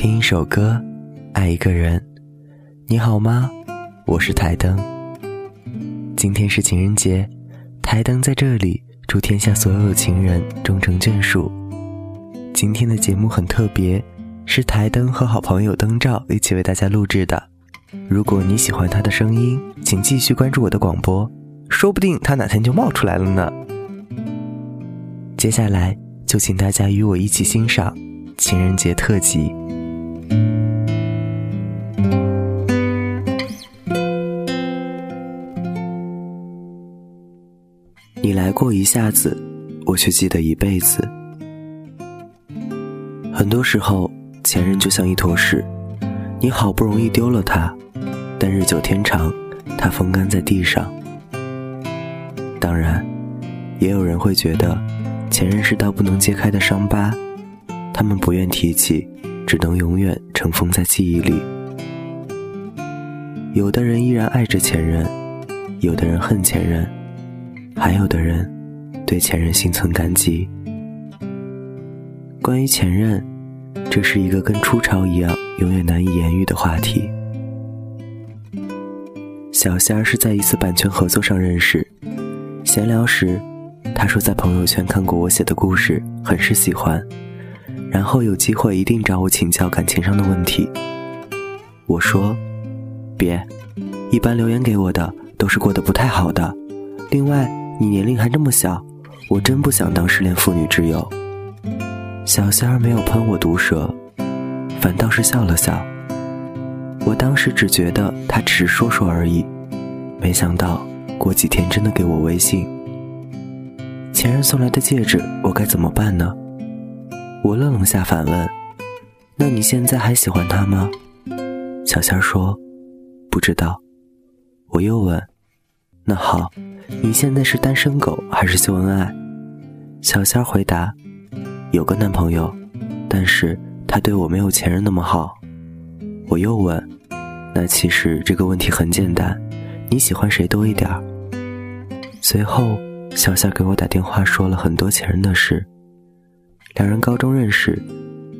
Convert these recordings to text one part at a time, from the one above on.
听一首歌，爱一个人。你好吗？我是台灯。今天是情人节，台灯在这里祝天下所有情人终成眷属。今天的节目很特别，是台灯和好朋友灯照一起为大家录制的。如果你喜欢他的声音，请继续关注我的广播，说不定他哪天就冒出来了呢。接下来就请大家与我一起欣赏情人节特辑。你来过一下子，我却记得一辈子。很多时候，前任就像一坨屎，你好不容易丢了它，但日久天长，它风干在地上。当然，也有人会觉得，前任是道不能揭开的伤疤，他们不愿提起，只能永远尘封在记忆里。有的人依然爱着前任，有的人恨前任。还有的人对前任心存感激。关于前任，这是一个跟初潮一样永远难以言喻的话题。小仙儿是在一次版权合作上认识，闲聊时，他说在朋友圈看过我写的故事，很是喜欢，然后有机会一定找我请教感情上的问题。我说，别，一般留言给我的都是过得不太好的，另外。你年龄还这么小，我真不想当失恋妇女之友。小仙儿没有喷我毒舌，反倒是笑了笑。我当时只觉得他只是说说而已，没想到过几天真的给我微信。前任送来的戒指，我该怎么办呢？我愣了下，反问：“那你现在还喜欢他吗？”小仙儿说：“不知道。”我又问：“那好。”你现在是单身狗还是秀恩爱？小仙儿回答：“有个男朋友，但是他对我没有前任那么好。”我又问：“那其实这个问题很简单，你喜欢谁多一点儿？”随后，小仙儿给我打电话说了很多前任的事。两人高中认识，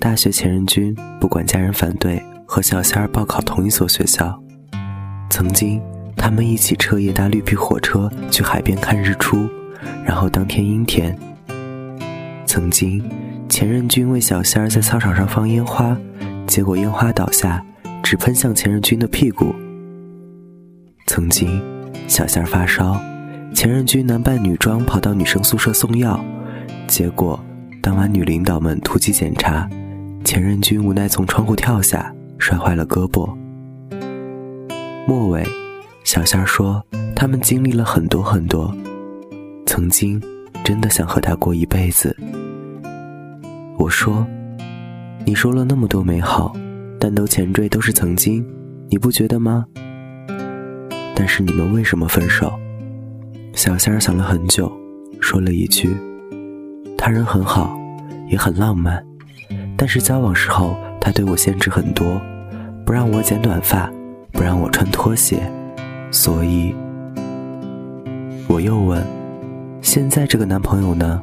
大学前任君不管家人反对，和小仙儿报考同一所学校。曾经。他们一起彻夜搭绿皮火车去海边看日出，然后当天阴天。曾经，前任君为小仙儿在操场上放烟花，结果烟花倒下，只喷向前任君的屁股。曾经，小仙儿发烧，前任君男扮女装跑到女生宿舍送药，结果当晚女领导们突击检查，前任君无奈从窗户跳下，摔坏了胳膊。末尾。小仙儿说：“他们经历了很多很多，曾经真的想和他过一辈子。”我说：“你说了那么多美好，但都前缀都是曾经，你不觉得吗？”但是你们为什么分手？小仙儿想了很久，说了一句：“他人很好，也很浪漫，但是交往时候他对我限制很多，不让我剪短发，不让我穿拖鞋。”所以，我又问：“现在这个男朋友呢？”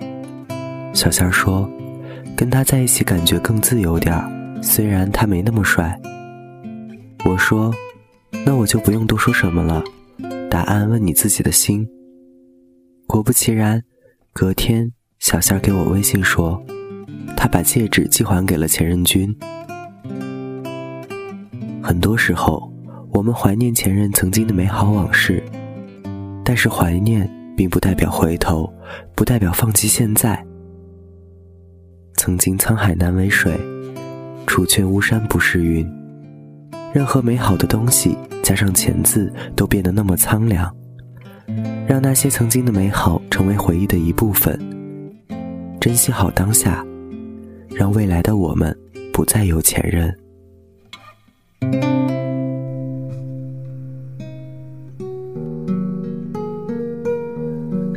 小仙儿说：“跟他在一起感觉更自由点儿，虽然他没那么帅。”我说：“那我就不用多说什么了，答案问你自己的心。”果不其然，隔天小仙儿给我微信说：“他把戒指寄还给了前任君。”很多时候。我们怀念前任曾经的美好往事，但是怀念并不代表回头，不代表放弃现在。曾经沧海难为水，除却巫山不是云。任何美好的东西加上“钱”字，都变得那么苍凉。让那些曾经的美好成为回忆的一部分，珍惜好当下，让未来的我们不再有前任。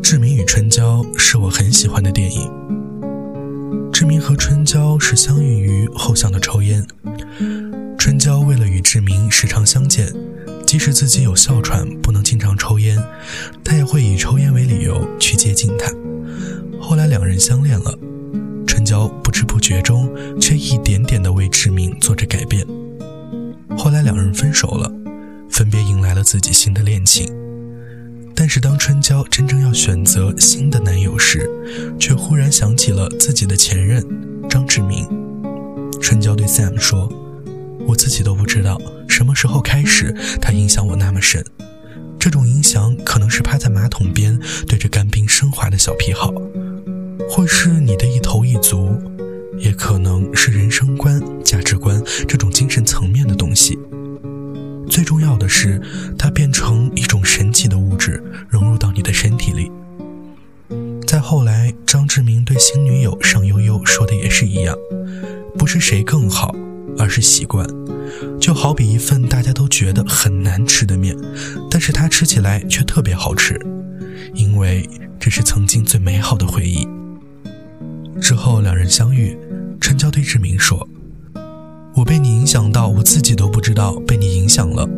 志明与春娇是我很喜欢的电影。春娇是相遇于后巷的抽烟，春娇为了与志明时常相见，即使自己有哮喘不能经常抽烟，她也会以抽烟为理由去接近他。后来两人相恋了，春娇不知不觉中却一点点的为志明做着改变。后来两人分手了，分别迎来了自己新的恋情。但是当春娇真正要选择新的男友时，却忽然想起了自己的前任张志明。春娇对 Sam 说：“我自己都不知道什么时候开始，他影响我那么深。这种影响可能是趴在马桶边对着干冰升华的小癖好，或是你的一头一足，也可能是人生观、价值观这种精神层面的东西。”重要的是，它变成一种神奇的物质，融入到你的身体里。再后来，张志明对新女友尚悠悠说的也是一样，不是谁更好，而是习惯。就好比一份大家都觉得很难吃的面，但是他吃起来却特别好吃，因为这是曾经最美好的回忆。之后两人相遇，陈娇对志明说。我被你影响到，我自己都不知道被你影响了。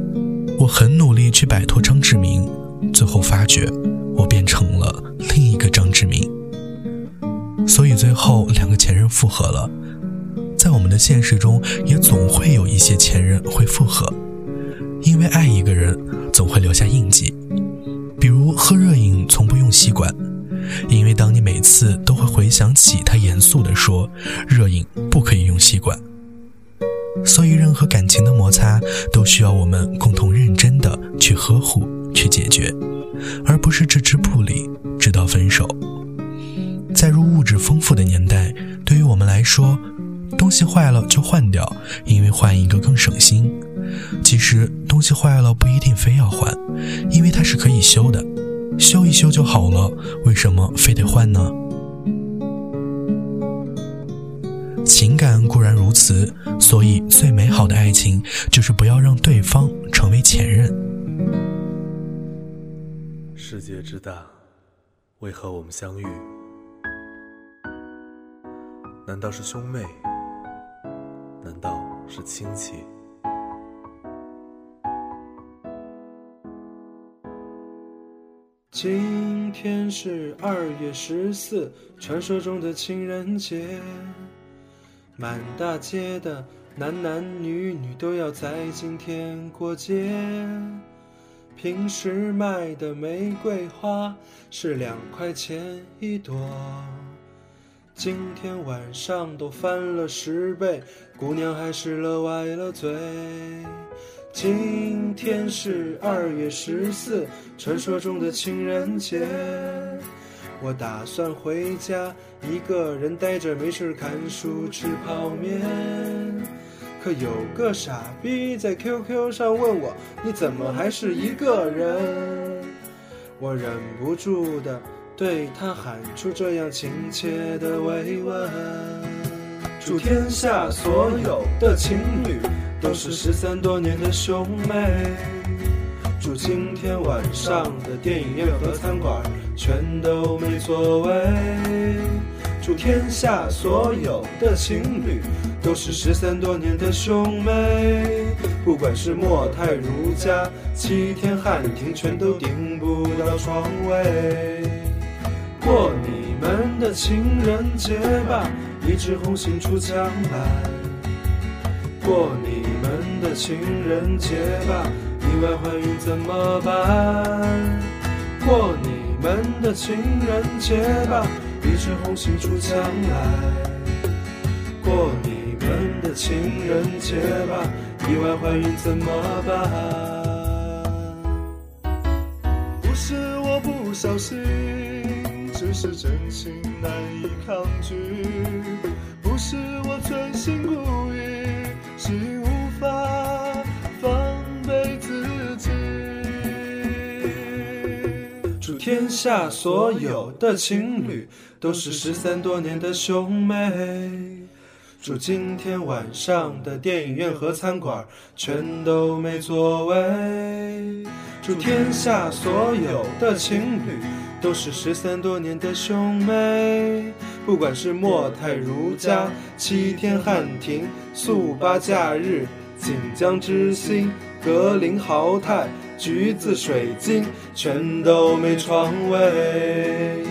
我很努力去摆脱张志明，最后发觉我变成了另一个张志明。所以最后两个前任复合了。在我们的现实中，也总会有一些前任会复合，因为爱一个人总会留下印记。比如喝热饮从不用吸管，因为当你每次都会回想起他严肃地说：“热饮不可以用吸管。”所以，任何感情的摩擦都需要我们共同认真的去呵护、去解决，而不是置之不理，直到分手。在如物质丰富的年代，对于我们来说，东西坏了就换掉，因为换一个更省心。其实，东西坏了不一定非要换，因为它是可以修的，修一修就好了。为什么非得换呢？固然如此，所以最美好的爱情就是不要让对方成为前任。世界之大，为何我们相遇？难道是兄妹？难道是亲戚？今天是二月十四，传说中的情人节。满大街的男男女女都要在今天过节。平时卖的玫瑰花是两块钱一朵，今天晚上都翻了十倍，姑娘还是乐歪了嘴。今天是二月十四，传说中的情人节。我打算回家，一个人呆着没事看书吃泡面。可有个傻逼在 QQ 上问我，你怎么还是一个人？我忍不住的对他喊出这样亲切的慰问。祝天下所有的情侣都是失散多年的兄妹。祝今天晚上的电影院和餐馆。全都没座位。祝天下所有的情侣都是失散多年的兄妹。不管是莫泰如家、七天汉庭，全都订不到床位。过你们的情人节吧，一枝红杏出墙来。过你们的情人节吧，意外怀孕怎么办？过你。们的情人节吧，一枝红杏出墙来。过你们的情人节吧，意外怀孕怎么办？不是我不小心，只是真情难以抗拒。不是我存心故意，是无天下所有的情侣都是失散多年的兄妹。祝今天晚上的电影院和餐馆全都没座位。祝天下所有的情侣都是失散多年的兄妹。不管是莫泰如家、七天汉庭、速八假日、锦江之星、格林豪泰。橘子水晶全都没床位，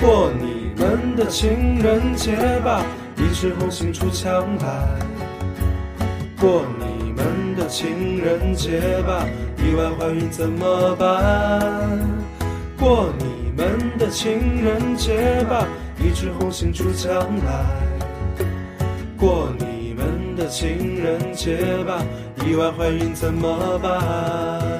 过你们的情人节吧，一枝红杏出墙来。过你们的情人节吧，意外怀孕怎么办？过你们的情人节吧，一枝红杏出墙来。过你们的情人节吧，意外怀孕怎么办？